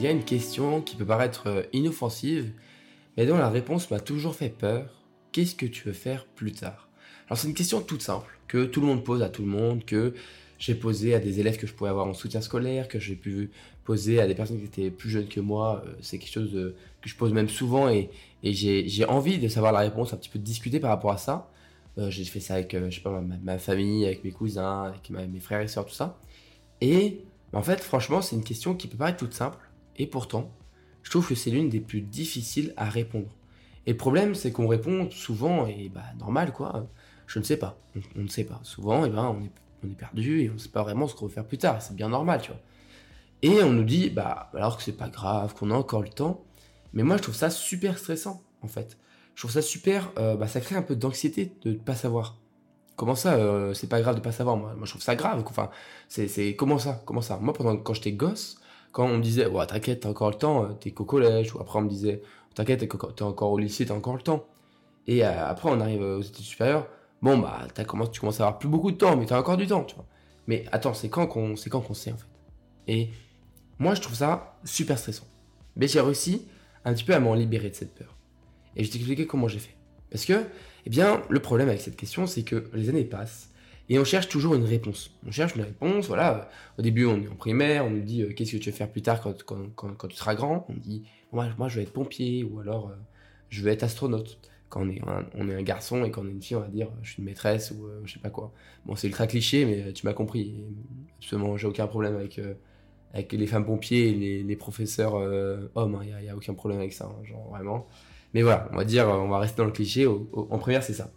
il y a une question qui peut paraître euh, inoffensive, mais dont la réponse m'a toujours fait peur. Qu'est-ce que tu veux faire plus tard? Alors c'est une question toute simple, que tout le monde pose à tout le monde, que j'ai posé à des élèves que je pouvais avoir en soutien scolaire, que j'ai pu poser à des personnes qui étaient plus jeunes que moi. Euh, c'est quelque chose que je pose même souvent et, j'ai envie de savoir la réponse, un petit peu de discuter par rapport à ça. Euh, j'ai fait ça avec, ma, famille, avec mes cousins, avec mes frères et sœurs, tout ça. Et en fait, franchement, c'est une question qui peut paraître toute simple, et pourtant, je trouve que c'est l'une des plus difficiles à répondre. Et le problème, c'est qu'on répond souvent, et bah normal quoi, je ne sais pas. On, ne sait pas. Souvent, et eh ben, on, est, perdu et on ne sait pas vraiment ce qu'on veut faire plus tard, c'est bien normal, tu vois. Et on nous dit, bah alors que c'est pas grave, qu'on a encore le temps. Mais moi, je trouve ça super stressant, en fait. Je trouve ça super, euh, bah, ça crée un peu d'anxiété de ne pas savoir. Comment ça, euh, c'est pas grave de pas savoir? Moi, moi je trouve ça grave. Enfin, c'est comment ça, comment ça? Moi pendant quand j'étais gosse, quand on me disait ouais t'inquiète t'as encore le temps, euh, t'es qu'au collège, ou après on me disait t'inquiète t'es encore au lycée, t'as encore le temps. Et euh, après on arrive aux études supérieures, bon bah as commencé, tu commences à avoir plus beaucoup de temps, mais t'as encore du temps, tu vois. Mais attends, c'est quand qu'on qu'on sait en fait. Et moi je trouve ça super stressant. Mais j'ai réussi un petit peu à m'en libérer de cette peur. Et je vais t'expliquer comment j'ai fait. Parce que eh bien, le problème avec cette question, c'est que les années passent et on cherche toujours une réponse. On cherche une réponse, voilà. Au début, on est en primaire, on nous dit euh, qu'est-ce que tu veux faire plus tard quand, quand, tu seras grand? On dit moi, moi, je vais être pompier ou alors euh, je veux être astronaute. Quand on est, un, on est un garçon et quand on est une fille, on va dire je suis une maîtresse ou euh, je sais pas quoi. Bon, c'est ultra cliché, mais tu m'as compris. absolument, j'ai aucun problème avec, avec les femmes pompiers et les, professeurs hommes. Il hein. n'y a, aucun problème avec ça, hein, genre vraiment. Mais voilà, on va dire, on va rester dans le cliché. en première, c'est ça.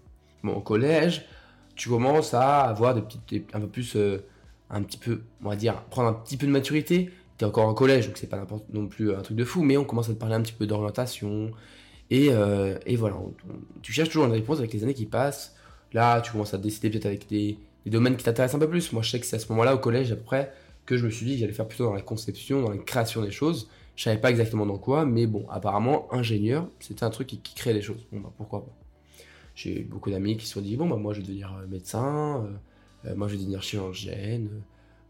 Bon, au collège, tu commences à avoir des petites, un peu plus, euh, un petit peu, on va dire, prendre un petit peu de maturité. Tu es encore au collège, donc c'est pas non plus un truc de fou, mais on commence à te parler un petit peu d'orientation. Et, euh, voilà, tu cherches toujours une réponse avec les années qui passent. Là, tu commences à décider peut-être avec des, domaines qui t'intéressent un peu plus. Moi, je sais que c'est à ce moment-là, au collège, à peu près, que je me suis dit que j'allais faire plutôt dans la conception, dans la création des choses. Je savais pas exactement dans quoi, mais bon, apparemment, ingénieur, c'était un truc qui, qui crée les choses. Bon, bah, pourquoi pas. J'ai beaucoup d'amis qui se sont dit, bon, bah, moi, je vais devenir euh, médecin, euh, euh, moi, je vais devenir chirurgienne,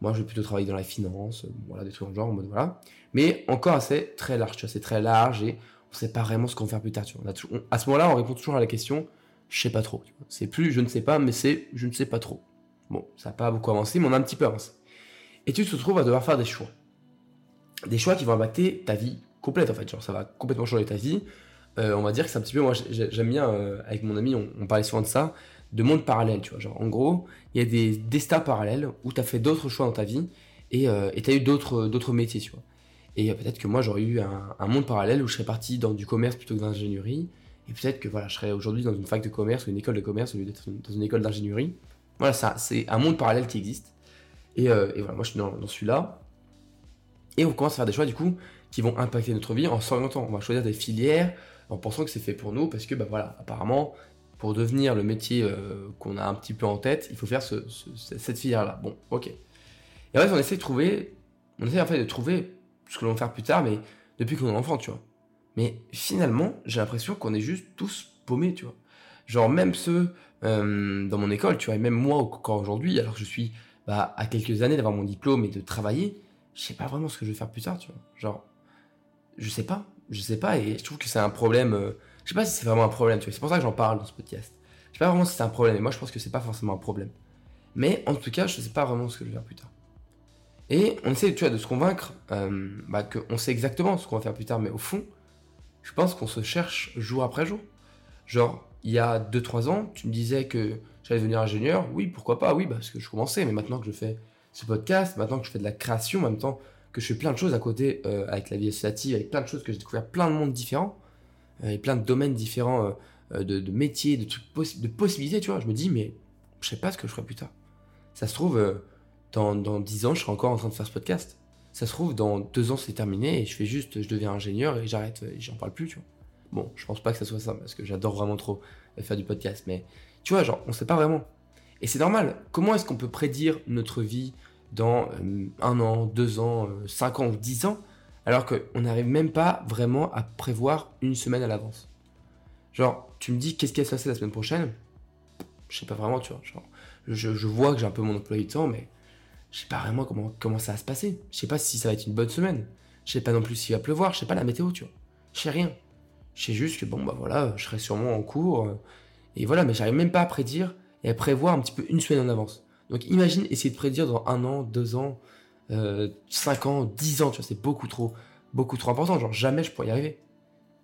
moi, je vais plutôt travailler dans la finance, voilà, des trucs en genre, voilà. Mais encore, c'est très large, tu vois, c'est très large et on sait pas vraiment ce qu'on va faire plus tard, tu vois. à ce moment-là, on répond toujours à la question, je sais pas trop. C'est plus je ne sais pas, mais c'est je ne sais pas trop. Bon, ça n'a pas beaucoup avancé, mais on a un petit peu avancé. Et tu te retrouves à devoir faire des choix des choix qui vont impacter ta vie complète en fait. Genre, ça va complètement changer ta vie. Euh, on va dire que c'est un petit peu, moi j'aime bien, euh, avec mon ami, on, parlait souvent de ça, de monde parallèle, tu vois. Genre, en gros, il y a des destins parallèles où tu as fait d'autres choix dans ta vie et euh, tu as eu d'autres, d'autres métiers, tu vois. Et peut-être que moi j'aurais eu un, monde parallèle où je serais parti dans du commerce plutôt que dans l'ingénierie. Et peut-être que voilà, je serais aujourd'hui dans une fac de commerce ou une école de commerce au lieu d'être dans une école d'ingénierie. Voilà, ça, c'est un monde parallèle qui existe. Et, voilà, moi je suis dans, dans celui-là. Et on commence à faire des choix du coup qui vont impacter notre vie en s'orientant. On va choisir des filières en pensant que c'est fait pour nous parce que bah voilà, apparemment pour devenir le métier euh, qu'on a un petit peu en tête, il faut faire cette filière-là. Bon, ok. Et en fait, on essaie de trouver, on essaie en fait de trouver ce que l'on va faire plus tard, mais depuis qu'on est enfant, tu vois. Mais finalement, j'ai l'impression qu'on est juste tous paumés, tu vois. Genre même ceux euh, dans mon école, tu vois, et même moi encore aujourd'hui, alors que je suis bah, à quelques années d'avoir mon diplôme et de travailler, je sais pas vraiment ce que je vais faire plus tard, tu vois. Genre, je sais pas, je sais pas, et je trouve que c'est un problème. Euh, je sais pas si c'est vraiment un problème, tu vois. C'est pour ça que j'en parle dans ce podcast. Je sais pas vraiment si c'est un problème, et moi je pense que c'est pas forcément un problème. Mais en tout cas, je sais pas vraiment ce que je vais faire plus tard. Et on essaie, tu vois, de se convaincre euh, bah, qu'on sait exactement ce qu'on va faire plus tard, mais au fond, je pense qu'on se cherche jour après jour. Genre, il y a 2-3 ans, tu me disais que j'allais devenir ingénieur. Oui, pourquoi pas, oui, parce que je commençais, mais maintenant que je fais ce podcast, maintenant que je fais de la création, en même temps que je fais plein de choses à côté euh, avec la vie associative, avec plein de choses que j'ai découvert plein de mondes différents, euh, et plein de domaines différents euh, de, métiers, de trucs de possibilités, tu vois. Je me dis, mais je sais pas ce que je ferai plus tard. Ça se trouve, dans, dans 10 ans, je serai encore en train de faire ce podcast. Ça se trouve, dans 2 ans, c'est terminé et je fais juste, je deviens ingénieur et j'arrête, et j'en parle plus, tu vois. Bon, je pense pas que ça soit ça parce que j'adore vraiment trop faire du podcast, mais tu vois, genre, on sait pas vraiment. Et c'est normal. Comment est-ce qu'on peut prédire notre vie dans euh, un an, deux ans, euh, cinq ans ou dix ans, alors qu'on n'arrive même pas vraiment à prévoir une semaine à l'avance Genre, tu me dis qu'est-ce qui va se passer la semaine prochaine? Je sais pas vraiment, tu vois. Je, vois que j'ai un peu mon emploi du temps, mais je sais pas vraiment comment, comment ça va se passer. Je sais pas si ça va être une bonne semaine. Je sais pas non plus s'il va pleuvoir, je sais pas la météo, tu vois. Je sais rien. Je sais juste que bon, bah voilà, je serai sûrement en cours. Euh, et voilà, mais j'arrive même pas à prédire et à prévoir un petit peu une semaine en avance. Donc imagine essayer de prédire dans un an, deux ans, euh, cinq ans, dix ans, tu vois, c'est beaucoup trop, beaucoup trop important. Genre jamais je pourrais y arriver.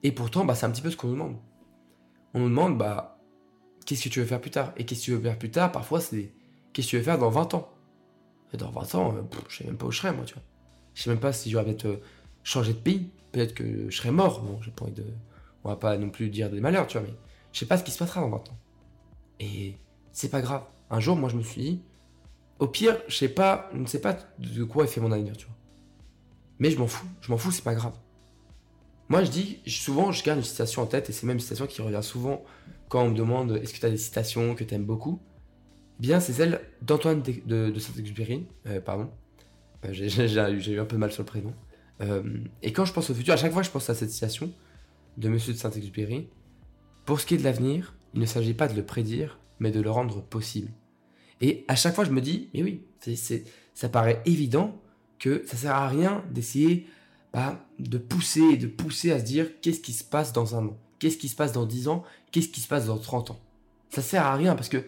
Et pourtant, bah c'est un petit peu ce qu'on nous demande. On nous demande, bah, qu'est-ce que tu veux faire plus tard? Et qu'est-ce que tu veux faire plus tard Parfois, c'est qu'est-ce que tu veux faire dans 20 ans? Et dans 20 ans, euh, je sais même pas où je serai, moi, tu vois. Je sais même pas si j'aurais peut-être euh, changé de pays. Peut-être que je serais mort. Bon, j'ai pas envie de. On va pas non plus dire des malheurs, tu vois, mais je sais pas ce qui se passera dans 20 ans. Et c'est pas grave. Un jour, moi, je me suis dit, au pire, je pas, ne sais pas de quoi est fait mon avenir, tu vois. Mais je m'en fous. Je m'en fous, c'est pas grave. Moi, je dis, souvent, je garde une citation en tête, et c'est même une citation qui revient souvent quand on me demande est-ce que tu as des citations que tu aimes beaucoup? Eh bien, c'est celle d'Antoine de, Saint-Exupéry, euh, pardon. Euh, j'ai eu un peu mal sur le prénom. Euh, et quand je pense au futur, à chaque fois, je pense à cette citation de Monsieur de Saint-Exupéry. Pour ce qui est de l'avenir, il ne s'agit pas de le prédire, mais de le rendre possible. Et à chaque fois, je me dis, mais oui, ça paraît évident que ça sert à rien d'essayer bah, de pousser et de pousser à se dire qu'est-ce qui se passe dans un an, qu'est-ce qui se passe dans 10 ans, qu'est-ce qui se passe dans 30 ans? Ça sert à rien parce que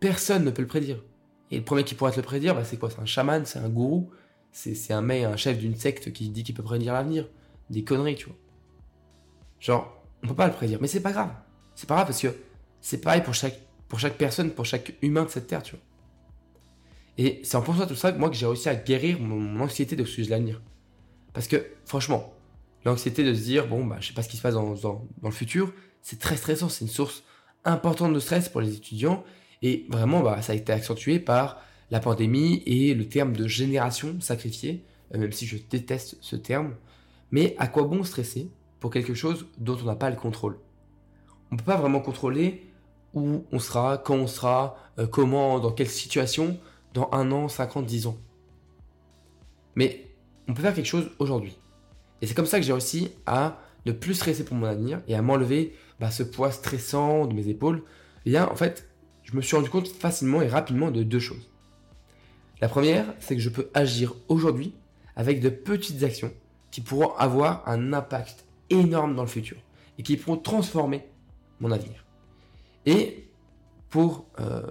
personne ne peut le prédire. Et le premier qui pourrait te le prédire, bah, c'est quoi? C'est un chaman, c'est un gourou, c'est, un mec, un chef d'une secte qui dit qu'il peut prédire l'avenir. Des conneries, tu vois. Genre, on peut pas le prédire, mais c'est pas grave. C'est pas grave parce que c'est pareil pour pour chaque personne, pour chaque humain de cette terre, tu vois. Et c'est en pensant tout ça que moi que j'ai réussi à guérir mon, anxiété de ce sujet de l'avenir. Parce que franchement, l'anxiété de se dire bon bah je sais pas ce qui se passe dans, dans, le futur, c'est très stressant, c'est une source importante de stress pour les étudiants et vraiment bah ça a été accentué par la pandémie et le terme de génération sacrifiée, euh, même si je déteste ce terme. Mais à quoi bon stresser pour quelque chose dont on n'a pas le contrôle? On ne peut pas vraiment contrôler où on sera, quand on sera, euh, comment, dans quelle situation dans un an, 50, 10 ans. Mais on peut faire quelque chose aujourd'hui. Et c'est comme ça que j'ai réussi à ne plus stresser pour mon avenir et à m'enlever bah, ce poids stressant de mes épaules. Et bien, en fait, je me suis rendu compte facilement et rapidement de deux choses. La première, c'est que je peux agir aujourd'hui avec de petites actions qui pourront avoir un impact énorme dans le futur et qui pourront transformer mon avenir. Et pour euh,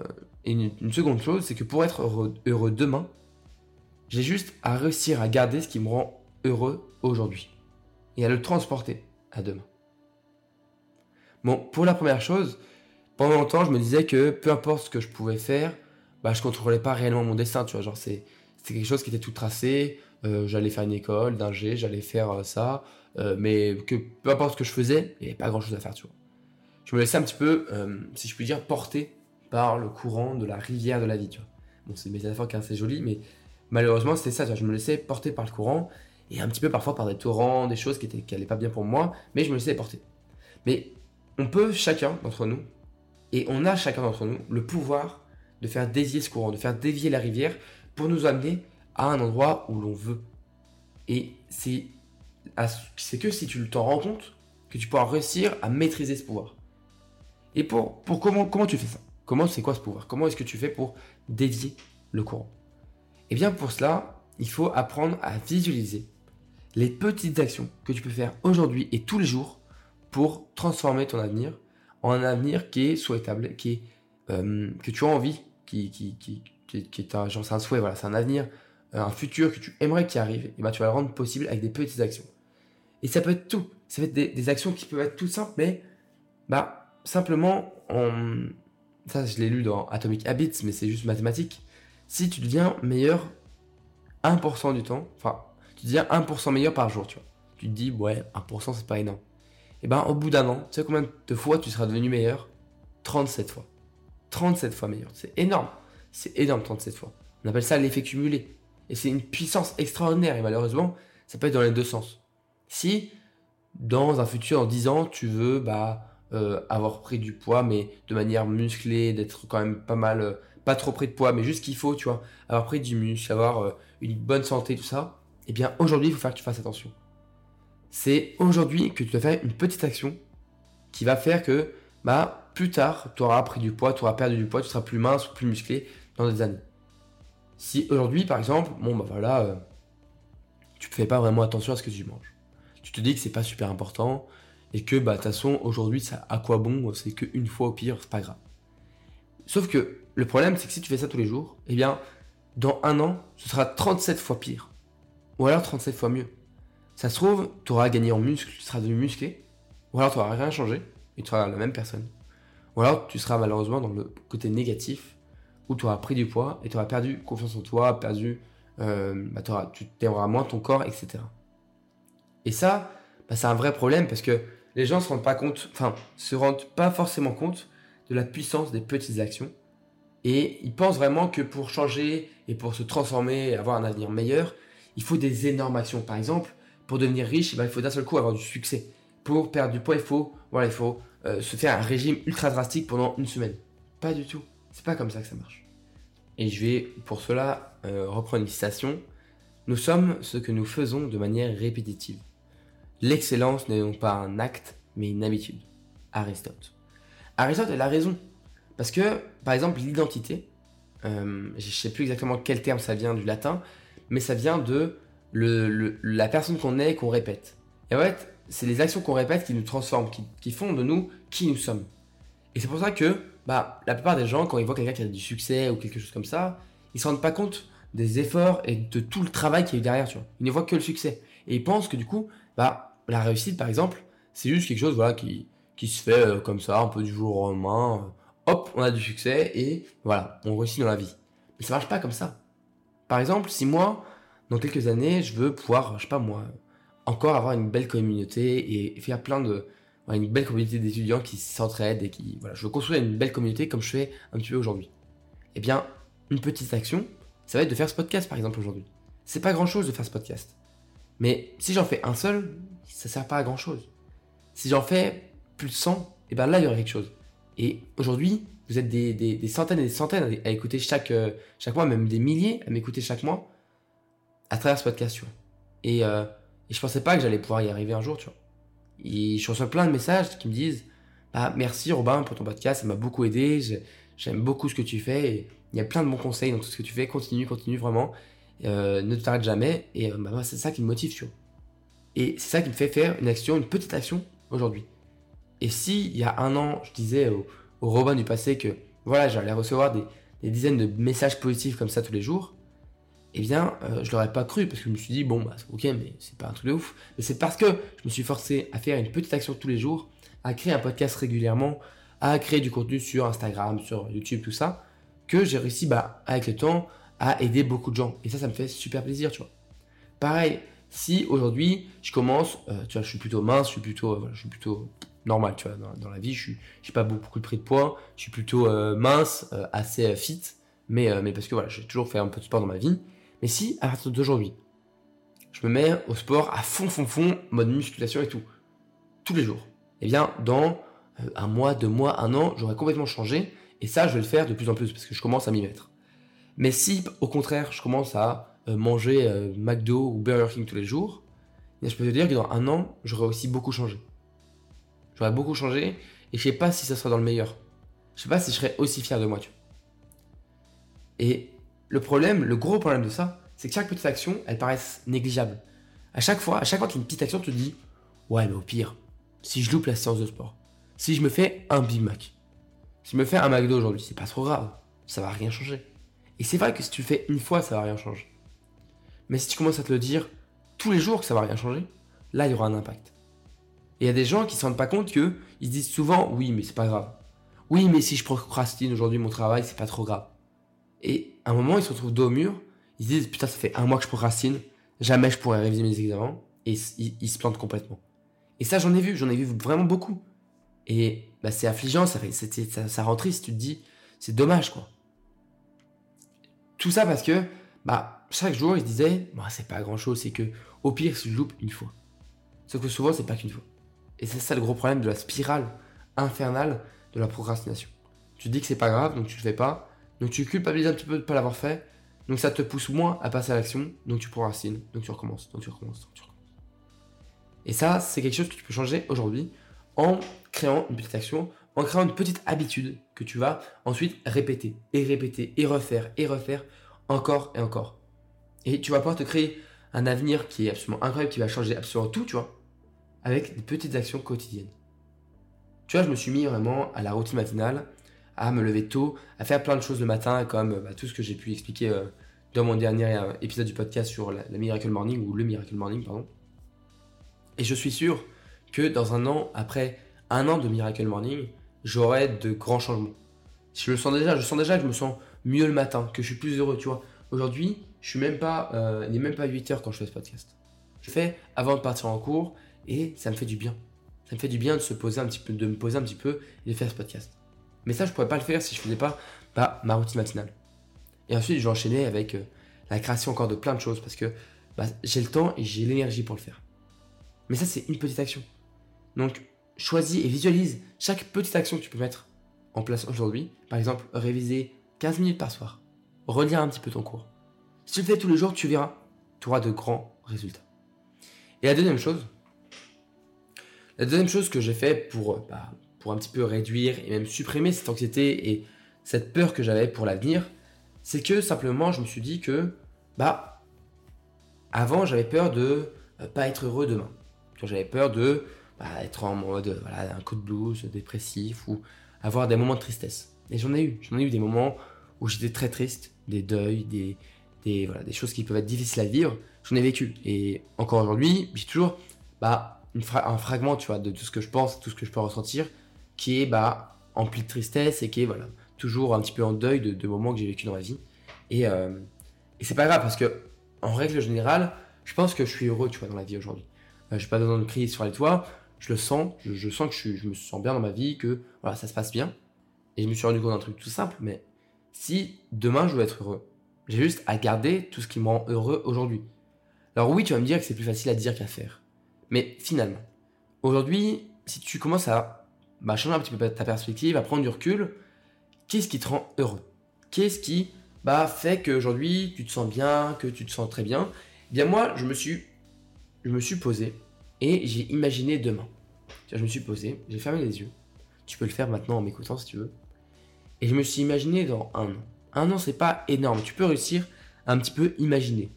et une, seconde chose, c'est que pour être heureux, demain, j'ai juste à réussir à garder ce qui me rend heureux aujourd'hui et à le transporter à demain. Bon, pour la première chose, pendant longtemps, je me disais que peu importe ce que je pouvais faire, bah, je contrôlais pas réellement mon destin, tu vois. Genre, c'est, quelque chose qui était tout tracé. Euh, j'allais faire une école d'ingé, j'allais faire euh, ça. Euh, mais que peu importe ce que je faisais, il n'y avait pas grand chose à faire, tu vois. Je me laissais un petit peu, si je puis dire, porter par le courant de la rivière de la vie, tu vois. Bon, c'est une métaphore qui est assez jolie, mais malheureusement, c'était ça. Je me laissais porter par le courant, et un petit peu parfois par des torrents, des choses qui, étaient, qui pas bien pour moi, mais je me laissais porter. Mais on peut, chacun d'entre nous, et on a chacun d'entre nous, le pouvoir de faire dévier ce courant, de faire dévier la rivière pour nous amener à un endroit où l'on veut. Et c'est, c'est que si tu t'en rends compte que tu pourras réussir à maîtriser ce pouvoir. Et pour, pour comment, comment tu fais ça? Comment c'est quoi ce pouvoir? Comment est-ce que tu fais pour dévier le courant? Eh bien pour cela, il faut apprendre à visualiser les petites actions que tu peux faire aujourd'hui et tous les jours pour transformer ton avenir en un avenir qui est souhaitable, qui est, euh, que tu as envie, qui, qui, qui, est un, genre c'est un souhait, voilà, c'est un avenir, euh, un futur que tu aimerais qu'il arrive, et ben tu vas le rendre possible avec des petites actions. Et ça peut être tout. Ça peut être des, des actions qui peuvent être toutes simples, mais bah, simplement en, ça je l'ai lu dans Atomic Habits, mais c'est juste mathématique. Si tu deviens meilleur 1% du temps, enfin, tu deviens 1% meilleur par jour, tu vois. Tu te dis, ouais, 1% c'est pas énorme. Et eh ben, au bout d'un an, tu sais combien de fois tu seras devenu meilleur? 37 fois. 37 fois meilleur. C'est énorme. C'est énorme, 37 fois. On appelle ça l'effet cumulé. Et c'est une puissance extraordinaire. Et malheureusement, ça peut être dans les deux sens. Si, dans un futur, en 10 ans, tu veux, bah, euh, avoir pris du poids, mais de manière musclée, d'être quand même pas mal, euh, pas trop pris de poids, mais juste qu'il faut, tu vois, avoir pris du muscle, avoir euh, une bonne santé, tout ça, eh bien aujourd'hui, il faut faire que tu fasses attention. C'est aujourd'hui que tu dois faire une petite action qui va faire que, bah, plus tard, tu auras pris du poids, tu auras perdu du poids, tu seras plus mince ou plus musclé dans des années. Si aujourd'hui, par exemple, bon, bah voilà, tu fais pas vraiment attention à ce que tu manges. Tu te dis que c'est pas super important et que bah de toute façon aujourd'hui ça à quoi bon, c'est qu'une fois au pire, c'est pas grave. Sauf que le problème c'est que si tu fais ça tous les jours, eh bien dans un an, ce sera 37 fois pire. Ou alors 37 fois mieux. Ça se trouve, tu auras gagné en muscle, tu seras devenu musclé. Ou alors tu n'auras rien changé et tu seras la même personne. Ou alors tu seras malheureusement dans le côté négatif où tu auras pris du poids et tu auras perdu confiance en toi, perdu, euh, bah, tu t'aimeras moins ton corps, etc. Et ça, bah, c'est un vrai problème parce que les gens se rendent pas compte, enfin, se rendent pas forcément compte de la puissance des petites actions. Et ils pensent vraiment que pour changer et pour se transformer et avoir un avenir meilleur, il faut des énormes actions. Par exemple, pour devenir riche, eh ben, il faut d'un seul coup avoir du succès. Pour perdre du poids, il faut, euh, se faire un régime ultra drastique pendant une semaine. Pas du tout. C'est pas comme ça que ça marche. Et je vais pour cela euh, reprendre une citation. Nous sommes ce que nous faisons de manière répétitive. L'excellence n'est donc pas un acte, mais une habitude. Aristote. Aristote a raison. Parce que, par exemple, l'identité, euh, je ne sais plus exactement quel terme ça vient du latin, mais ça vient de la personne qu'on est et qu'on répète. Et en fait, c'est les actions qu'on répète qui nous transforment, qui, font de nous qui nous sommes. Et c'est pour ça que bah, la plupart des gens, quand ils voient quelqu'un qui a du succès ou quelque chose comme ça, ils se rendent pas compte des efforts et de tout le travail qu'il y a eu derrière, tu vois. Ils ne voient que le succès. Et ils pensent que du coup, bah, la réussite, par exemple, c'est juste quelque chose voilà, qui, qui se fait euh, comme ça, un peu du jour au lendemain. hop, on a du succès et voilà, on réussit dans la vie. Mais ça marche pas comme ça. Par exemple, si moi, dans quelques années, je veux pouvoir, je sais pas moi, encore avoir une belle communauté et faire plein de, une belle communauté d'étudiants qui s'entraident et qui, voilà, je veux construire une belle communauté comme je fais un petit peu aujourd'hui. Eh bien, une petite action, ça va être de faire ce podcast par exemple aujourd'hui. C'est pas grand chose de faire ce podcast. Mais si j'en fais un seul, ça sert pas à grand chose. Si j'en fais plus de 100, eh bien là il y aurait quelque chose. Et aujourd'hui, vous êtes des, centaines et des centaines à, écouter chaque, euh, chaque mois, même des milliers à m'écouter chaque mois à travers ce podcast, tu vois. Et, euh, et je pensais pas que j'allais pouvoir y arriver un jour, tu vois. Et je reçois plein de messages qui me disent bah, Merci Robin pour ton podcast, ça m'a beaucoup aidé, j'aime beaucoup ce que tu fais. Et il y a plein de bons conseils dans tout ce que tu fais, continue, continue vraiment. Euh, ne t'arrête jamais. Et bah, moi, c'est ça qui me motive, tu vois. Et c'est ça qui me fait faire une action, une petite action aujourd'hui. Et si il y a un an, je disais au, Robin du passé que voilà, j'allais recevoir des, dizaines de messages positifs comme ça tous les jours, eh bien, euh, je l'aurais pas cru parce que je me suis dit, bon, bah, ok, mais c'est pas un truc de ouf. Mais c'est parce que je me suis forcé à faire une petite action tous les jours, à créer un podcast régulièrement, à créer du contenu sur Instagram, sur YouTube, tout ça, que j'ai réussi, bah, avec le temps, à aider beaucoup de gens. Et ça, ça me fait super plaisir, tu vois. Pareil, si aujourd'hui, je commence, euh, tu vois, je suis plutôt mince, je suis plutôt, euh, je suis plutôt normal, tu vois, dans, la vie. Je n'ai pas beaucoup de prix de poids. Je suis plutôt euh, mince, assez fit. Mais, mais parce que voilà, j'ai toujours fait un peu de sport dans ma vie. Mais si, à partir d'aujourd'hui, je me mets au sport à fond, fond, fond, mode musculation et tout, tous les jours, eh bien, dans un mois, deux mois, un an, j'aurais complètement changé. Et ça, je vais le faire de plus en plus parce que je commence à m'y mettre. Mais si, au contraire, je commence à manger McDo ou Burger King tous les jours, eh je peux te dire que dans un an, j'aurais aussi beaucoup changé. J'aurais beaucoup changé et je sais pas si ça sera dans le meilleur. Je sais pas si je serais aussi fier de moi, tu. Et le problème, le gros problème de ça, c'est que chaque petite action, elle paraît négligeable. À chaque fois, à chaque fois une petite action, tu te dis, ouais, mais au pire, si je loupe la séance de sport, si je me fais un Big Mac, si je me fais un McDo aujourd'hui, c'est pas trop grave, ça va rien changer. Et c'est vrai que si tu le fais une fois, ça va rien changer. Mais si tu commences à te le dire tous les jours que ça va rien changer, là, il y aura un impact. Et il y a des gens qui se rendent pas compte que ils disent souvent oui, mais c'est pas grave. Oui, mais si je procrastine aujourd'hui mon travail, c'est pas trop grave. Et à un moment, ils se retrouvent dos au mur, ils se disent putain, ça fait un mois que je procrastine, jamais je pourrais réviser mes examens, et ils, se plantent complètement. Et ça, j'en ai vu, j'en ai vu vraiment beaucoup. Et bah, c'est affligeant, ça, ça rend triste, tu te dis, c'est dommage quoi. Tout ça parce que bah, chaque jour, ils se disaient, bah, c'est pas grand chose, c'est que au pire, si je loupe une fois. Sauf que souvent, c'est pas qu'une fois. Et c'est ça le gros problème de la spirale infernale de la procrastination. Tu te dis que c'est pas grave, donc tu le fais pas. Donc tu culpabilises un petit peu de pas l'avoir fait. Donc ça te pousse moins à passer à l'action. Donc tu procrastines. Donc tu recommences. Donc tu recommences. Donc tu recommences. Et ça, c'est quelque chose que tu peux changer aujourd'hui en créant une petite action, en créant une petite habitude que tu vas ensuite répéter et répéter et refaire et refaire encore et encore. Et tu vas pouvoir te créer un avenir qui est absolument incroyable, qui va changer absolument tout, tu vois, avec des petites actions quotidiennes. Tu vois, je me suis mis vraiment à la routine matinale, à me lever tôt, à faire plein de choses le matin, comme bah, tout ce que j'ai pu expliquer euh, dans mon dernier euh, épisode du podcast sur la, Miracle Morning, ou le Miracle Morning, pardon. Et je suis sûr que dans un an, après un an de Miracle Morning, j'aurai de grands changements. Je le sens déjà, je sens déjà que je me sens mieux le matin, que je suis plus heureux, tu vois. Aujourd'hui, je suis même pas, euh, il n'est même pas 8 heures quand je fais ce podcast. Je fais avant de partir en cours et ça me fait du bien. Ça me fait du bien de se poser un petit peu, de me poser un petit peu et de faire ce podcast. Mais ça, je pourrais pas le faire si je faisais pas bah, ma routine matinale. Et ensuite, je vais enchaîner avec euh, la création encore de plein de choses parce que bah, j'ai le temps et j'ai l'énergie pour le faire. Mais ça, c'est une petite action. Donc, choisis et visualise chaque petite action que tu peux mettre en place aujourd'hui. Par exemple, réviser 15 minutes par soir. Relire un petit peu ton cours. Si tu le fais tous les jours, tu verras, tu auras de grands résultats. Et la deuxième chose, la deuxième chose que j'ai fait pour, bah, pour un petit peu réduire et même supprimer cette anxiété et cette peur que j'avais pour l'avenir, c'est que simplement je me suis dit que, bah, avant j'avais peur de euh, pas être heureux demain. J'avais peur de bah, être en mode, voilà, un coup de blues, dépressif ou avoir des moments de tristesse. Et j'en ai eu, j'en ai eu des moments où j'étais très triste, des deuils, des, des, voilà, des choses qui peuvent être difficiles à vivre, j'en ai vécu. Et encore aujourd'hui, j'ai toujours bah, un fragment tu vois, de tout ce que je pense, tout ce que je peux ressentir, qui est bah, empli de tristesse et qui est voilà, toujours un petit peu en deuil de, moments que j'ai vécu dans ma vie. Et, euh, et c'est pas grave parce que, en règle générale, je pense que je suis heureux tu vois, dans la vie aujourd'hui. Euh, je n'ai pas besoin de crier sur les toits, je le sens, je, sens que je, me sens bien dans ma vie, que voilà, ça se passe bien. Et je me suis rendu compte d'un truc tout simple, mais si demain je veux être heureux, j'ai juste à garder tout ce qui me rend heureux aujourd'hui. Alors oui, tu vas me dire que c'est plus facile à dire qu'à faire. Mais finalement, aujourd'hui, si tu commences à bah, changer un petit peu ta perspective, à prendre du recul, qu'est-ce qui te rend heureux? Qu'est-ce qui bah, fait qu'aujourd'hui tu te sens bien, que tu te sens très bien? Eh bien moi, je me suis, je me suis posé et j'ai imaginé demain. Je me suis posé, j'ai fermé les yeux. Tu peux le faire maintenant en m'écoutant si tu veux. Et je me suis imaginé dans un an un an, c'est pas énorme. Tu peux réussir à un petit peu imaginer.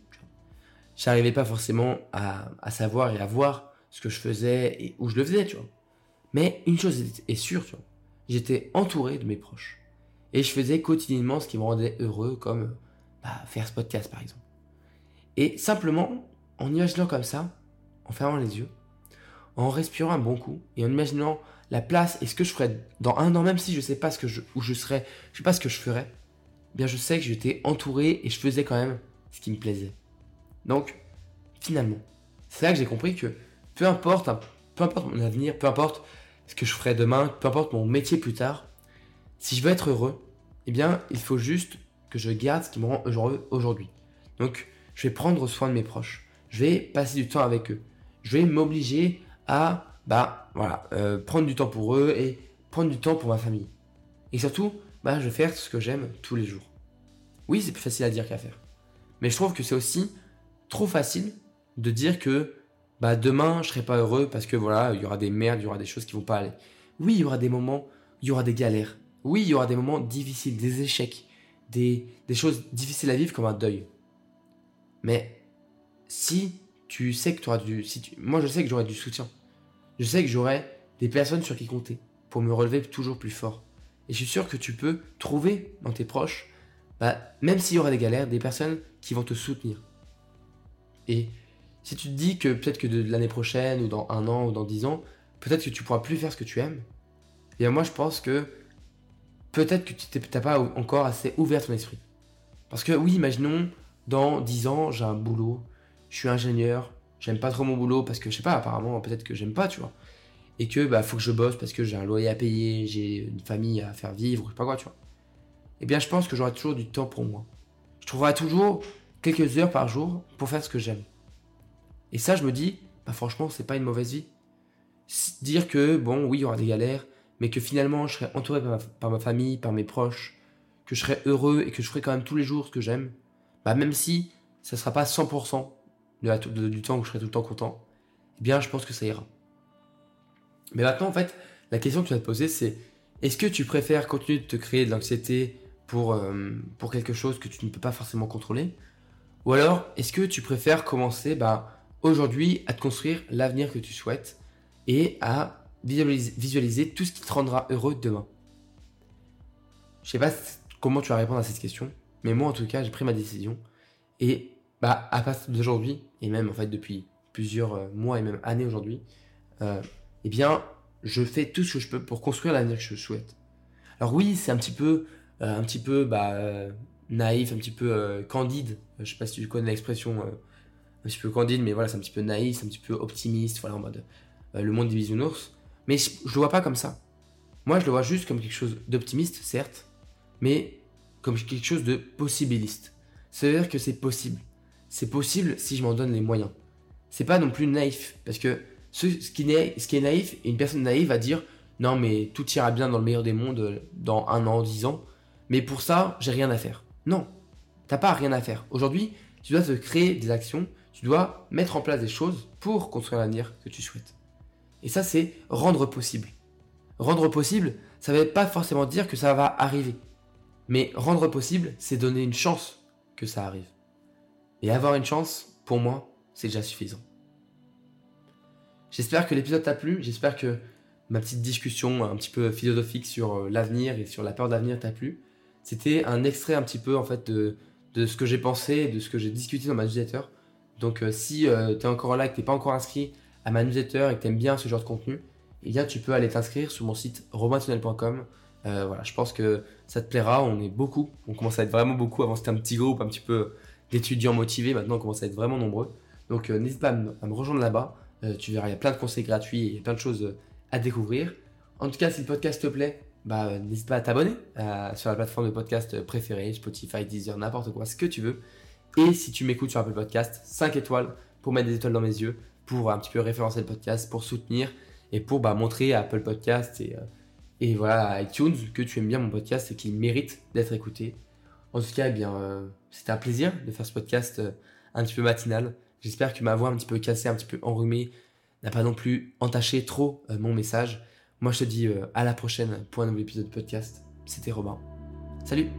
J'arrivais pas forcément à, savoir et à voir ce que je faisais et où je le faisais, tu vois. Mais une chose est sûre, tu vois. J'étais entouré de mes proches. Et je faisais quotidiennement ce qui me rendait heureux, comme bah, faire ce podcast par exemple. Et simplement, en imaginant comme ça, en fermant les yeux, en respirant un bon coup et en imaginant la place et ce que je ferais dans un an, même si je sais pas ce que je, où je serais, je sais pas ce que je ferais, bien je sais que j'étais entouré et je faisais quand même ce qui me plaisait. Donc, finalement, c'est là que j'ai compris que peu importe, hein, peu importe mon avenir, peu importe ce que je ferai demain, peu importe mon métier plus tard, si je veux être heureux, eh bien, il faut juste que je garde ce qui me rend heureux aujourd'hui. Donc, je vais prendre soin de mes proches. Je vais passer du temps avec eux. Je vais m'obliger à, bah, voilà, euh, prendre du temps pour eux et prendre du temps pour ma famille. Et surtout, bah, je vais faire ce que j'aime tous les jours. Oui, c'est plus facile à dire qu'à faire. Mais je trouve que c'est aussi trop facile de dire que bah, demain, je serai pas heureux parce que voilà, il y aura des merdes, il y aura des choses qui vont pas aller. Oui, il y aura des moments, il y aura des galères. Oui, il y aura des moments difficiles, des échecs, des, choses difficiles à vivre comme un deuil. Mais si tu sais que tu auras du. Moi, je sais que j'aurai du soutien. Je sais que j'aurai des personnes sur qui compter pour me relever toujours plus fort. Et je suis sûr que tu peux trouver dans tes proches, bah, même s'il y aura des galères, des personnes qui vont te soutenir. Et si tu te dis que peut-être que de l'année prochaine, ou dans un an, ou dans dix ans, peut-être que tu pourras plus faire ce que tu aimes, et eh moi je pense que peut-être que tu n'as pas encore assez ouvert ton esprit. Parce que oui, imaginons, dans dix ans, j'ai un boulot, je suis ingénieur, j'aime pas trop mon boulot parce que je sais pas, apparemment, peut-être que j'aime pas, tu vois et que bah faut que je bosse parce que j'ai un loyer à payer, j'ai une famille à faire vivre, je sais pas quoi, tu vois. Eh bien, je pense que j'aurai toujours du temps pour moi. Je trouverai toujours quelques heures par jour pour faire ce que j'aime. Et ça, je me dis, bah franchement, c'est pas une mauvaise vie. Dire que, bon, oui, il y aura des galères, mais que finalement, je serai entouré par ma, famille, par mes proches, que je serai heureux et que je ferai quand même tous les jours ce que j'aime, bah même si ça sera pas 100% du temps où je serai tout le temps content, eh bien, je pense que ça ira. Mais maintenant, en fait, la question que tu vas te poser, c'est est-ce que tu préfères continuer de te créer de l'anxiété pour, euh, pour quelque chose que tu ne peux pas forcément contrôler? Ou alors, est-ce que tu préfères commencer bah, aujourd'hui à te construire l'avenir que tu souhaites et à visualiser, tout ce qui te rendra heureux demain? Je sais pas comment tu vas répondre à cette question, mais moi en tout cas, j'ai pris ma décision. Et bah, à partir d'aujourd'hui, et même en fait depuis plusieurs euh, mois et même années aujourd'hui, euh, eh bien, je fais tout ce que je peux pour construire l'avenir que je souhaite. Alors oui, c'est un petit peu, euh, un petit peu bah, naïf, un petit peu candide. Je sais pas si tu connais l'expression un petit peu candide, mais voilà, c'est un petit peu naïf, c'est un petit peu optimiste, voilà, en mode le monde des bisounours. Mais je, je le vois pas comme ça. Moi, je le vois juste comme quelque chose d'optimiste, certes, mais comme quelque chose de possibiliste. Ça veut dire que c'est possible. C'est possible si je m'en donne les moyens. C'est pas non plus naïf, parce que ce, qui, est, naïf, une personne naïve va dire non mais tout ira bien dans le meilleur des mondes dans un an, dix ans, mais pour ça j'ai rien à faire. Non, t'as pas rien à faire. Aujourd'hui, tu dois te créer des actions, tu dois mettre en place des choses pour construire l'avenir que tu souhaites. Et ça c'est rendre possible. Rendre possible, ça ne veut pas forcément dire que ça va arriver. Mais rendre possible, c'est donner une chance que ça arrive. Et avoir une chance, pour moi, c'est déjà suffisant. J'espère que l'épisode t'a plu, j'espère que ma petite discussion un petit peu philosophique sur euh, l'avenir et sur la peur d'avenir t'a plu. C'était un extrait un petit peu en fait de, ce que j'ai pensé, de ce que j'ai discuté dans ma newsletter. Donc euh, si euh, tu es encore là et que tu n'es pas encore inscrit à ma newsletter et que tu aimes bien ce genre de contenu, eh bien tu peux aller t'inscrire sur mon site romaintunnel.com. voilà, je pense que ça te plaira, on est beaucoup, on commence à être vraiment beaucoup, avant c'était un petit groupe un petit peu d'étudiants motivés. Maintenant, on commence à être vraiment nombreux. Donc, euh, n'hésite pas à me, rejoindre là-bas. Euh, tu verras, il y a plein de conseils gratuits, a plein de choses euh, à découvrir. En tout cas, si le podcast te plaît, bah, n'hésite pas à t'abonner sur la plateforme de podcast préférée, Spotify, Deezer, n'importe quoi, ce que tu veux. Et si tu m'écoutes sur Apple Podcast, 5 étoiles pour mettre des étoiles dans mes yeux, pour un petit peu référencer le podcast, pour soutenir et pour bah, montrer à Apple Podcast et, et voilà, à iTunes que tu aimes bien mon podcast et qu'il mérite d'être écouté. En tout cas, eh bien, euh, c'était un plaisir de faire ce podcast euh, un petit peu matinal. J'espère que ma voix un petit peu cassée, un petit peu enrhumée, n'a pas non plus entaché trop euh, mon message. Moi, je te dis à la prochaine pour un nouvel épisode de podcast. C'était Robin. Salut